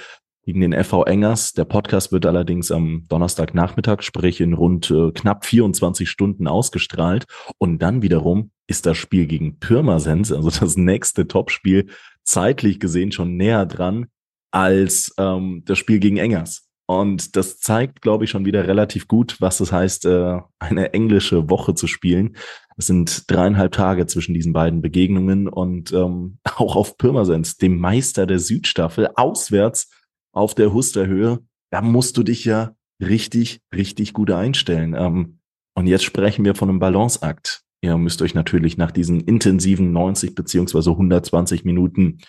gegen den FV Engers. Der Podcast wird allerdings am Donnerstagnachmittag, sprich in rund äh, knapp 24 Stunden ausgestrahlt. Und dann wiederum ist das Spiel gegen Pirmasens, also das nächste Topspiel, zeitlich gesehen schon näher dran als ähm, das Spiel gegen Engers. Und das zeigt, glaube ich, schon wieder relativ gut, was es heißt, äh, eine englische Woche zu spielen. Es sind dreieinhalb Tage zwischen diesen beiden Begegnungen und ähm, auch auf Pirmasens, dem Meister der Südstaffel, auswärts auf der Husterhöhe, da musst du dich ja richtig, richtig gut einstellen. Ähm, und jetzt sprechen wir von einem Balanceakt. Ihr müsst euch natürlich nach diesen intensiven 90 beziehungsweise 120 Minuten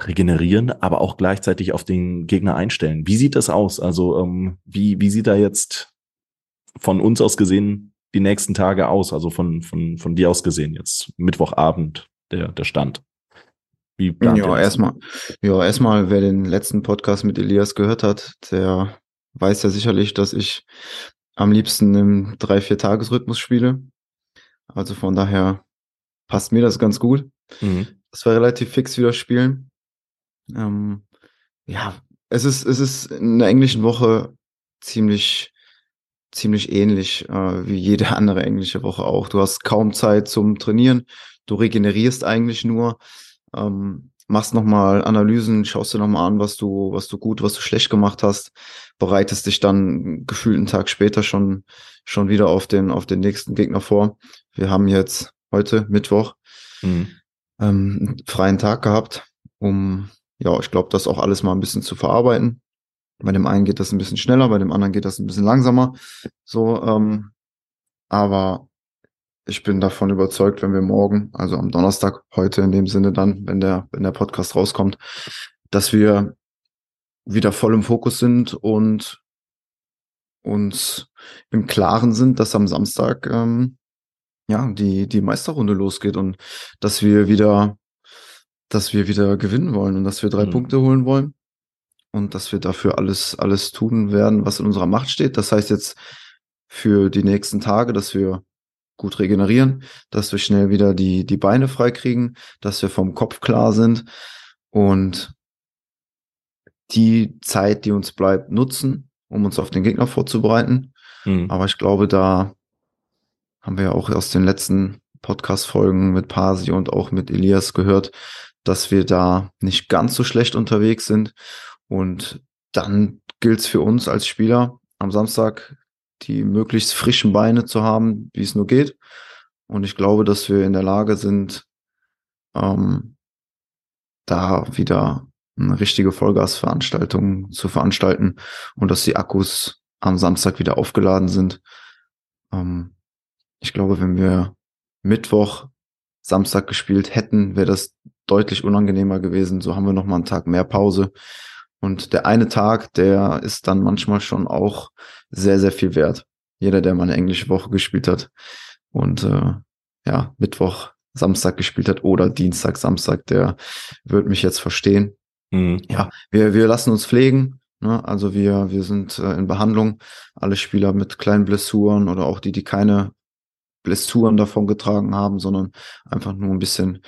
regenerieren, aber auch gleichzeitig auf den Gegner einstellen. Wie sieht das aus? Also ähm, wie, wie sieht da jetzt von uns aus gesehen die nächsten Tage aus? Also von, von, von dir aus gesehen jetzt Mittwochabend der, der Stand. Wie ja, erstmal, ja, erstmal, wer den letzten Podcast mit Elias gehört hat, der weiß ja sicherlich, dass ich am liebsten im drei vier Tagesrhythmus spiele. Also von daher passt mir das ganz gut. Mhm. Das war relativ fix wieder spielen. Ähm, ja, es ist, es ist in der englischen Woche ziemlich, ziemlich ähnlich äh, wie jede andere englische Woche auch. Du hast kaum Zeit zum Trainieren. Du regenerierst eigentlich nur ähm, machst nochmal Analysen, schaust dir nochmal an, was du, was du gut, was du schlecht gemacht hast, bereitest dich dann gefühlt einen Tag später schon, schon wieder auf den, auf den nächsten Gegner vor. Wir haben jetzt heute Mittwoch mhm. ähm, einen freien Tag gehabt, um, ja, ich glaube, das auch alles mal ein bisschen zu verarbeiten. Bei dem einen geht das ein bisschen schneller, bei dem anderen geht das ein bisschen langsamer. So, ähm, aber ich bin davon überzeugt, wenn wir morgen, also am Donnerstag, heute in dem Sinne dann, wenn der, wenn der Podcast rauskommt, dass wir wieder voll im Fokus sind und uns im Klaren sind, dass am Samstag ähm, ja die die Meisterrunde losgeht und dass wir wieder dass wir wieder gewinnen wollen und dass wir drei mhm. Punkte holen wollen und dass wir dafür alles alles tun werden, was in unserer Macht steht. Das heißt jetzt für die nächsten Tage, dass wir gut regenerieren, dass wir schnell wieder die, die Beine frei kriegen, dass wir vom Kopf klar sind und die Zeit, die uns bleibt, nutzen, um uns auf den Gegner vorzubereiten. Mhm. Aber ich glaube, da haben wir ja auch aus den letzten Podcast-Folgen mit Pasi und auch mit Elias gehört, dass wir da nicht ganz so schlecht unterwegs sind. Und dann gilt es für uns als Spieler am Samstag die möglichst frischen Beine zu haben, wie es nur geht. Und ich glaube, dass wir in der Lage sind, ähm, da wieder eine richtige Vollgasveranstaltung zu veranstalten und dass die Akkus am Samstag wieder aufgeladen sind. Ähm, ich glaube, wenn wir Mittwoch, Samstag gespielt hätten, wäre das deutlich unangenehmer gewesen. So haben wir noch mal einen Tag mehr Pause. Und der eine Tag, der ist dann manchmal schon auch sehr, sehr viel wert. Jeder, der mal eine englische Woche gespielt hat und äh, ja, Mittwoch, Samstag gespielt hat oder Dienstag, Samstag, der wird mich jetzt verstehen. Mhm. Ja, wir, wir lassen uns pflegen. Ne? Also wir, wir sind äh, in Behandlung. Alle Spieler mit kleinen Blessuren oder auch die, die keine Blessuren davon getragen haben, sondern einfach nur ein bisschen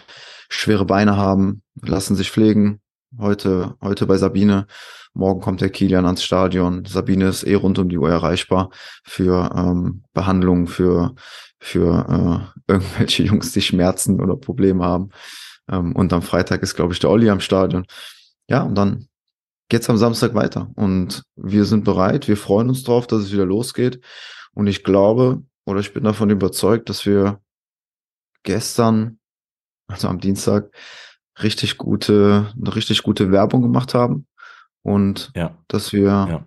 schwere Beine haben, lassen sich pflegen. Heute, heute bei Sabine. Morgen kommt der Kilian ans Stadion. Sabine ist eh rund um die Uhr erreichbar für ähm, Behandlungen, für, für äh, irgendwelche Jungs, die Schmerzen oder Probleme haben. Ähm, und am Freitag ist, glaube ich, der Olli am Stadion. Ja, und dann geht's am Samstag weiter. Und wir sind bereit. Wir freuen uns drauf, dass es wieder losgeht. Und ich glaube, oder ich bin davon überzeugt, dass wir gestern, also am Dienstag, richtig gute, eine richtig gute Werbung gemacht haben und ja. dass wir ja.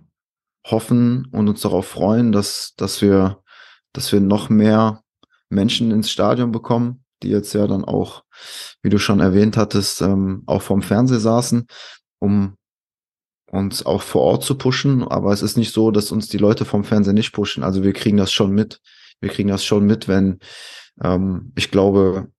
hoffen und uns darauf freuen, dass, dass wir, dass wir noch mehr Menschen ins Stadion bekommen, die jetzt ja dann auch, wie du schon erwähnt hattest, ähm, auch vom Fernseher saßen, um uns auch vor Ort zu pushen. Aber es ist nicht so, dass uns die Leute vom Fernseher nicht pushen. Also wir kriegen das schon mit wir kriegen das schon mit, wenn ähm, ich glaube,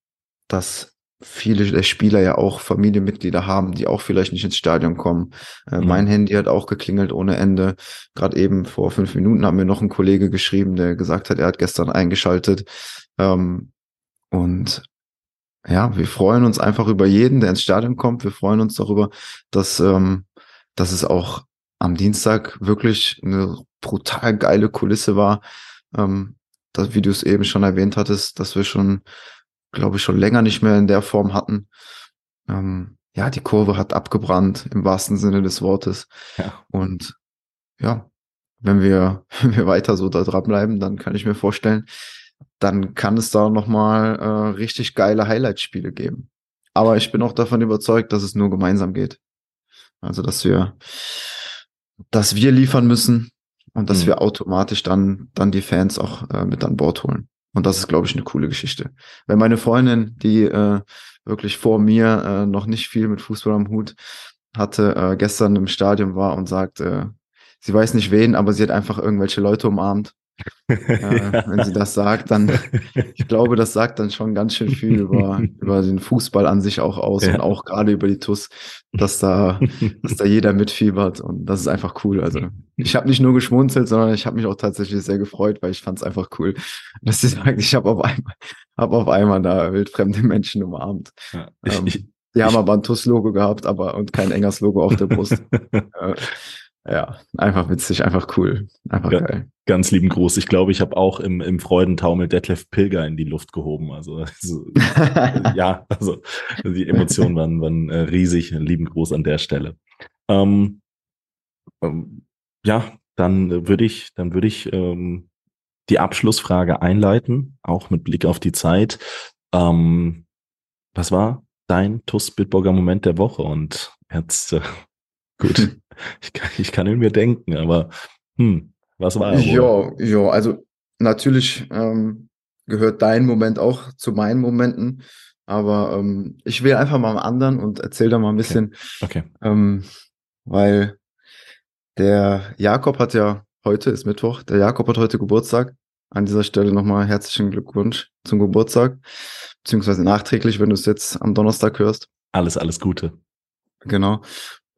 dass viele der Spieler ja auch Familienmitglieder haben, die auch vielleicht nicht ins Stadion kommen. Äh, mhm. Mein Handy hat auch geklingelt ohne Ende. Gerade eben vor fünf Minuten hat mir noch ein Kollege geschrieben, der gesagt hat, er hat gestern eingeschaltet. Ähm, und ja, wir freuen uns einfach über jeden, der ins Stadion kommt. Wir freuen uns darüber, dass, ähm, dass es auch am Dienstag wirklich eine brutal geile Kulisse war. Ähm, das, wie du es eben schon erwähnt hattest, dass wir schon, glaube ich, schon länger nicht mehr in der Form hatten. Ähm, ja, die Kurve hat abgebrannt im wahrsten Sinne des Wortes. Ja. Und ja, wenn wir, wenn wir weiter so da dranbleiben, dann kann ich mir vorstellen, dann kann es da nochmal äh, richtig geile Highlight-Spiele geben. Aber ich bin auch davon überzeugt, dass es nur gemeinsam geht. Also, dass wir, dass wir liefern müssen, und dass mhm. wir automatisch dann, dann die Fans auch äh, mit an Bord holen. Und das ist, glaube ich, eine coole Geschichte. Wenn meine Freundin, die äh, wirklich vor mir äh, noch nicht viel mit Fußball am Hut hatte, äh, gestern im Stadion war und sagt, äh, sie weiß nicht wen, aber sie hat einfach irgendwelche Leute umarmt äh, wenn sie das sagt, dann, ich glaube, das sagt dann schon ganz schön viel über, über den Fußball an sich auch aus ja. und auch gerade über die TUS, dass da, dass da jeder mitfiebert und das ist einfach cool. Also ich habe nicht nur geschmunzelt, sondern ich habe mich auch tatsächlich sehr gefreut, weil ich fand es einfach cool, dass sie sagt, ich habe auf einmal, hab auf einmal da wildfremde Menschen umarmt. Ja, ich, ähm, die haben aber ein TUS-Logo gehabt, aber und kein engers Logo auf der Brust. Ja, einfach witzig, einfach cool, einfach ja, geil. Ganz lieben Gruß. Ich glaube, ich habe auch im, im Freudentaumel Detlef Pilger in die Luft gehoben. Also, also ja, also die Emotionen waren, waren äh, riesig. Lieben Gruß an der Stelle. Ähm, ähm, ja, dann würde ich, dann würde ich ähm, die Abschlussfrage einleiten, auch mit Blick auf die Zeit. Ähm, was war dein TUS Bitburger Moment der Woche? Und jetzt äh, Gut, ich kann, ich kann ihn mir denken, aber hm, was war er? Ja, ja, also natürlich ähm, gehört dein Moment auch zu meinen Momenten, aber ähm, ich will einfach mal am anderen und erzähl da mal ein bisschen, okay. okay. Ähm, weil der Jakob hat ja heute ist Mittwoch, der Jakob hat heute Geburtstag. An dieser Stelle nochmal herzlichen Glückwunsch zum Geburtstag, beziehungsweise nachträglich, wenn du es jetzt am Donnerstag hörst. Alles, alles Gute. Genau.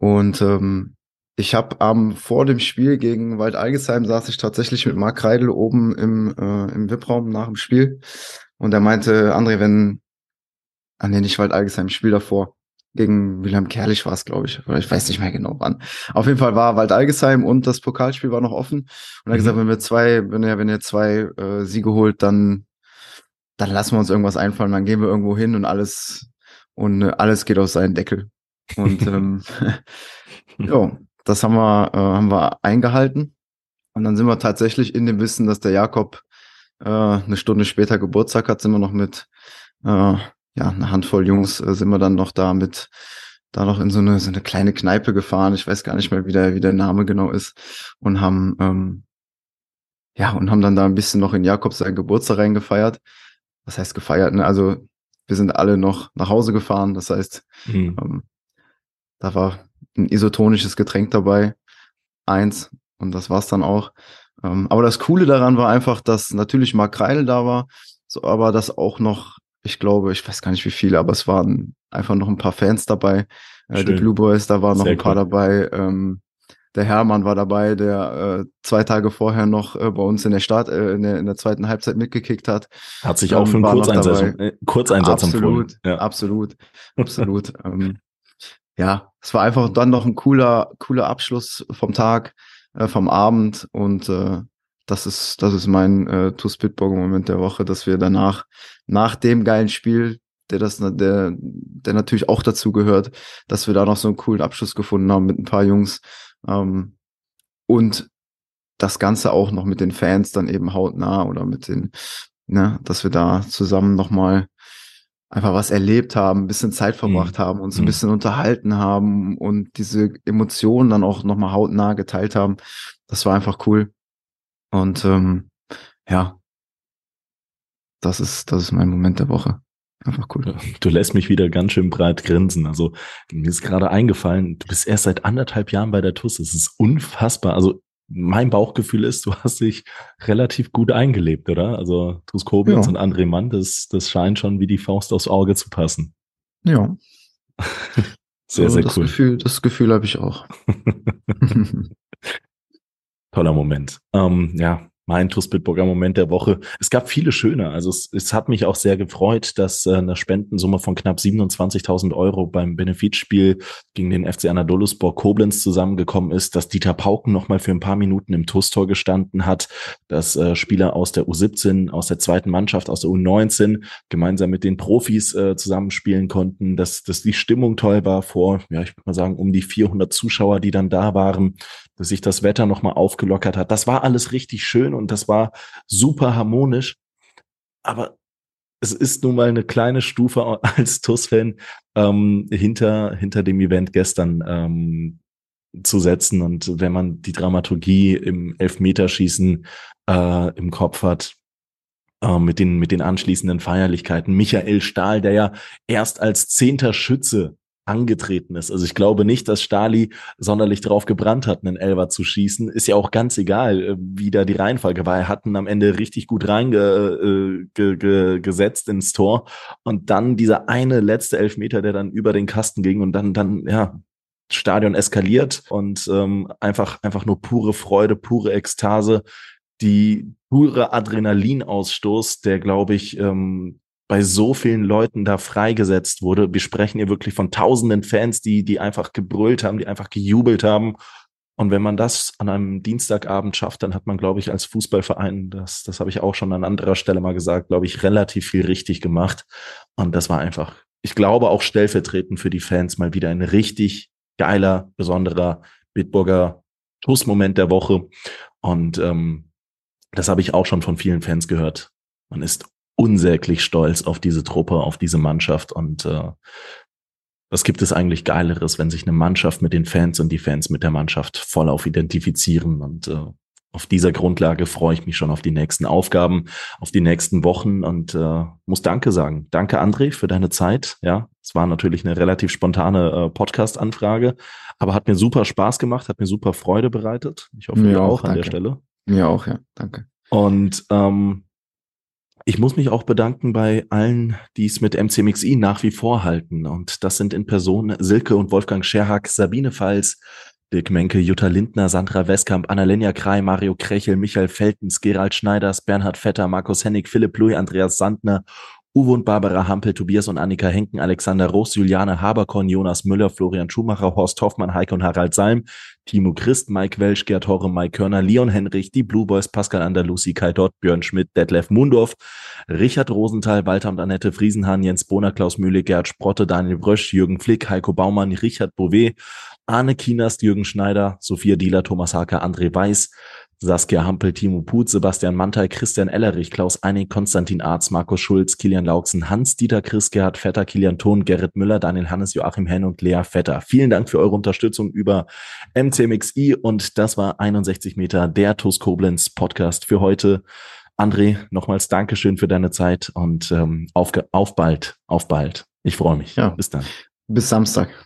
Und ähm, ich habe am ähm, vor dem Spiel gegen Wald Algesheim saß ich tatsächlich mit Marc Kreidel oben im, äh, im VIP-Raum nach dem Spiel. Und er meinte, André, wenn, ah nee, nicht Wald Algesheim, Spiel davor. Gegen Wilhelm Kerlich war es, glaube ich. Oder ich weiß nicht mehr genau wann. Auf jeden Fall war Wald Algesheim und das Pokalspiel war noch offen. Und er hat mhm. gesagt, wenn wir zwei, wenn ihr, wenn ihr zwei äh, Siege holt, dann, dann lassen wir uns irgendwas einfallen, dann gehen wir irgendwo hin und alles, und äh, alles geht auf seinen Deckel. Und ähm, ja, das haben wir, äh, haben wir eingehalten. Und dann sind wir tatsächlich in dem Wissen, dass der Jakob äh, eine Stunde später Geburtstag hat, sind wir noch mit äh, ja, eine Handvoll Jungs äh, sind wir dann noch da mit da noch in so eine, so eine kleine Kneipe gefahren. Ich weiß gar nicht mehr, wie der, wie der Name genau ist. Und haben, ähm, ja, und haben dann da ein bisschen noch in Jakob seinen Geburtstag reingefeiert. Was heißt gefeiert? Ne? Also wir sind alle noch nach Hause gefahren. Das heißt, mhm. ähm, da war ein isotonisches Getränk dabei. Eins. Und das war's dann auch. Ähm, aber das Coole daran war einfach, dass natürlich Mark Kreidel da war, so, aber dass auch noch, ich glaube, ich weiß gar nicht wie viele, aber es waren einfach noch ein paar Fans dabei. Äh, die Blue Boys, da waren noch Sehr ein paar cool. dabei. Ähm, der Hermann war dabei, der äh, zwei Tage vorher noch äh, bei uns in der Start, äh, in, der, in der zweiten Halbzeit mitgekickt hat. Hat sich auch ähm, für einen Kurzeinsatz, äh, Kurzeinsatz absolut, empfohlen. Ja. Absolut, absolut. ähm, ja, es war einfach dann noch ein cooler, cooler Abschluss vom Tag, äh, vom Abend und äh, das ist, das ist mein äh, To-Spitburger-Moment der Woche, dass wir danach, nach dem geilen Spiel, der das, der, der natürlich auch dazu gehört, dass wir da noch so einen coolen Abschluss gefunden haben mit ein paar Jungs. Ähm, und das Ganze auch noch mit den Fans dann eben hautnah oder mit den, ne, dass wir da zusammen nochmal einfach was erlebt haben, ein bisschen Zeit verbracht mhm. haben, uns ein mhm. bisschen unterhalten haben und diese Emotionen dann auch nochmal hautnah geteilt haben. Das war einfach cool. Und ähm, ja, das ist, das ist mein Moment der Woche. Einfach cool. Du lässt mich wieder ganz schön breit grinsen. Also mir ist gerade eingefallen, du bist erst seit anderthalb Jahren bei der TUS. Es ist unfassbar. Also mein Bauchgefühl ist, du hast dich relativ gut eingelebt, oder? Also Tus Koblenz ja. und André Mann, das, das scheint schon wie die Faust aufs Auge zu passen. Ja. sehr, sehr das cool. Gefühl, das Gefühl habe ich auch. Toller Moment. Ähm, ja, mein TuS Bitburger Moment der Woche. Es gab viele schöne. Also es, es hat mich auch sehr gefreut, dass äh, eine Spendensumme von knapp 27.000 Euro beim Benefizspiel gegen den FC Anadoluspor Koblenz zusammengekommen ist, dass Dieter Pauken nochmal für ein paar Minuten im TuS-Tor gestanden hat, dass äh, Spieler aus der U17, aus der zweiten Mannschaft, aus der U19 gemeinsam mit den Profis äh, zusammenspielen konnten, dass, dass die Stimmung toll war vor, ja, ich würde mal sagen, um die 400 Zuschauer, die dann da waren, dass sich das Wetter nochmal aufgelockert hat. Das war alles richtig schön und das war super harmonisch. Aber es ist nun mal eine kleine Stufe als TUS-Fan ähm, hinter, hinter dem Event gestern ähm, zu setzen. Und wenn man die Dramaturgie im Elfmeterschießen äh, im Kopf hat, äh, mit, den, mit den anschließenden Feierlichkeiten, Michael Stahl, der ja erst als zehnter Schütze angetreten ist. Also ich glaube nicht, dass Stali sonderlich drauf gebrannt hat, einen Elver zu schießen. Ist ja auch ganz egal, äh, wie da die Reihenfolge war. Er hat ihn am Ende richtig gut reingesetzt äh, ge, ge, ins Tor. Und dann dieser eine letzte Elfmeter, der dann über den Kasten ging und dann, dann, ja, Stadion eskaliert und ähm, einfach, einfach nur pure Freude, pure Ekstase, die pure Adrenalinausstoß, der, glaube ich, ähm, bei so vielen Leuten da freigesetzt wurde. Wir sprechen hier wirklich von tausenden Fans, die, die einfach gebrüllt haben, die einfach gejubelt haben. Und wenn man das an einem Dienstagabend schafft, dann hat man, glaube ich, als Fußballverein, das, das habe ich auch schon an anderer Stelle mal gesagt, glaube ich, relativ viel richtig gemacht. Und das war einfach, ich glaube, auch stellvertretend für die Fans mal wieder ein richtig geiler, besonderer Bitburger TUS-Moment der Woche. Und ähm, das habe ich auch schon von vielen Fans gehört. Man ist unsäglich stolz auf diese Truppe, auf diese Mannschaft und äh, was gibt es eigentlich Geileres, wenn sich eine Mannschaft mit den Fans und die Fans mit der Mannschaft voll auf identifizieren und äh, auf dieser Grundlage freue ich mich schon auf die nächsten Aufgaben, auf die nächsten Wochen und äh, muss Danke sagen. Danke, André, für deine Zeit. Ja, es war natürlich eine relativ spontane äh, Podcast-Anfrage, aber hat mir super Spaß gemacht, hat mir super Freude bereitet. Ich hoffe, mir auch, auch an der Stelle. Mir auch, ja. Danke. Und ähm, ich muss mich auch bedanken bei allen, die es mit MCMXI nach wie vor halten. Und das sind in Person Silke und Wolfgang Scherhack, Sabine Pfalz, Dirk Menke, Jutta Lindner, Sandra Westkamp, Annalena Krei, Mario Krechel, Michael Feltens, Gerald Schneiders, Bernhard Vetter, Markus Hennig, Philipp Louis, Andreas Sandner, Uwe und Barbara Hampel, Tobias und Annika Henken, Alexander Roos, Juliane Haberkorn, Jonas Müller, Florian Schumacher, Horst Hoffmann, Heike und Harald Salm, Timo Christ, Mike Welsch, Gerd Horre, Mike Körner, Leon Henrich, die Blue Boys, Pascal Andalusi, Kai Dott, Björn Schmidt, Detlef Mundorf, Richard Rosenthal, Walter und Annette Friesenhahn, Jens Bohner, Klaus Mühle, Gerd Sprotte, Daniel Brösch, Jürgen Flick, Heiko Baumann, Richard Bouvet, Arne Kienast, Jürgen Schneider, Sophia Dieler, Thomas Haker, André Weiß, Saskia Hampel, Timo Put, Sebastian Mantei, Christian Ellerich, Klaus Einig, Konstantin Arz, Markus Schulz, Kilian Lauksen, Hans-Dieter Chris, Gerhard Vetter, Kilian Thon, Gerrit Müller, Daniel Hannes, Joachim Henn und Lea Vetter. Vielen Dank für eure Unterstützung über MCMXI und das war 61 Meter der TUS Koblenz Podcast für heute. André, nochmals Dankeschön für deine Zeit und ähm, auf, auf bald, auf bald. Ich freue mich. Ja. Bis dann. Bis Samstag.